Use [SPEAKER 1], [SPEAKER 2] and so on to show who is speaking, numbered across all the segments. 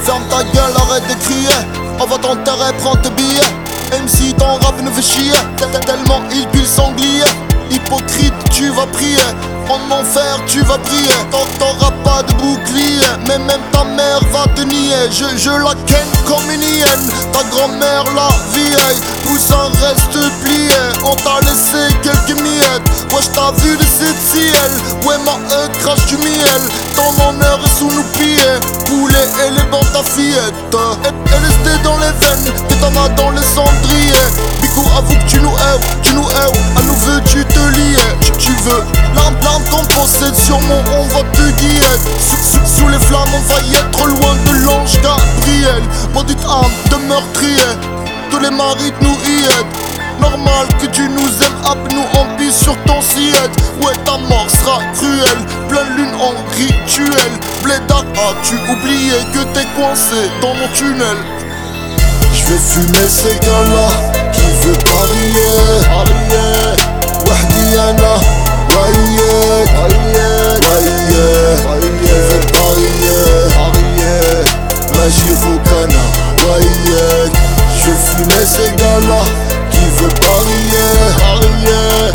[SPEAKER 1] Ferme ta gueule, arrête de crier. On va t'enterrer, prends tes billets. MC, ton rap nous fait chier. Tellement il pue le sanglier. Hypocrite, vas prier. En enfer, tu vas prier. T'auras pas de bouclier. Mais même ta mère va te nier. Je, je la ken comme une hyène. Ta grand-mère, la vieille. Poussin reste plié. On t'a laissé quelques miettes. Moi, j't'as vu de cette ciel. Ouais, ma E crache du miel. Ton honneur est sous nos pieds. Poulet et les bancs ta fillette. LSD dans les veines. T'es t'en as dans les cendriers. Bicou, avoue que tu nous hais. Veux. L'arme, qu'on possède sur mon on va te guiller. Sous, sous, sous les flammes, on va y être loin de l'ange Gabriel. Maudite âme de meurtrier. Tous les maris nous y aident. Normal que tu nous aimes, hop, nous pisse sur ton sillette. Ouais, ta mort sera cruelle, pleine lune en rituel. Blédard, as-tu oublié que t'es coincé dans mon tunnel?
[SPEAKER 2] Je vais fumer ces gars-là qui veut Parier ces gars-là qui veut parier parier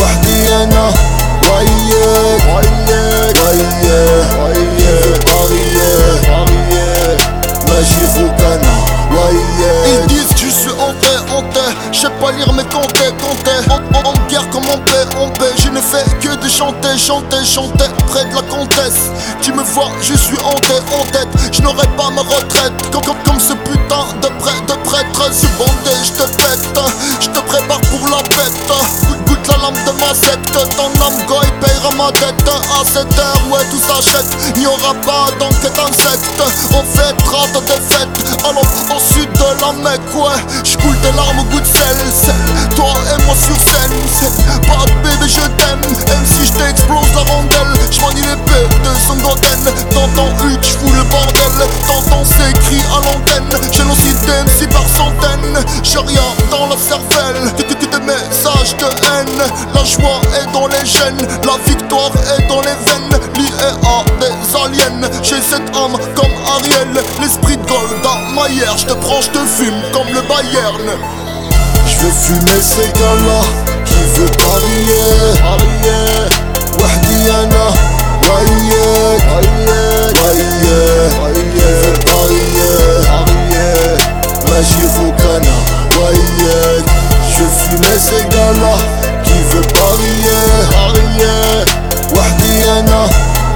[SPEAKER 2] وحدي انا وياك وياك وياك qui veut parier parier ماشي فوق انا وياك
[SPEAKER 1] Ils disent que je suis hanté, hanté Je sais pas lire mais compter, compter En, en, en guerre comme en paix, en paix Je ne fais que de chanter, chanter, chanter Près de la comtesse Tu me vois, je suis hanté, en tête Je n'aurai pas ma retraite Comme, comme, comme ce putain de prêtre, de je te pète Je te prépare pour la bête Goûte, la lame de ma secte Ton âme goy payera ma dette. À cette heure, ouais tout s'achète Il n'y aura pas d'enquête insecte On fêtera ta défaite Alors au sud de la Mecque, ouais J'coule des larmes au goût de de son goten Dans ton huc, j'fous le bordel. T'entends ces cris à l'antenne. Génocide MC par centaines. J'ai rien dans la cervelle. Des messages de haine. La joie est dans les gènes. La victoire est dans les veines. Lié à des aliens. J'ai cette âme comme Ariel. L'esprit de Golda Meyer Je te prends, je te fume comme le Bayern.
[SPEAKER 2] Je veux fumer ces gars-là qui veut parier. Parier à ces gars-là qui veut parier, parier. وحدي أنا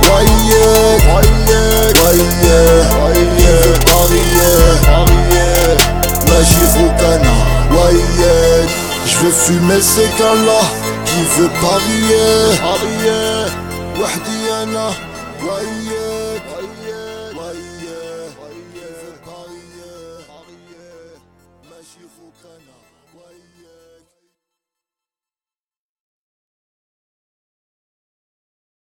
[SPEAKER 2] وياك وياك وياك qui veut parier, parier. ماشي فوق أنا وياك je veux fumer ces gars-là qui veut parier, parier. وحدي أنا وياك وياك وياك qui veut parier, parier. ماشي فوق أنا وياك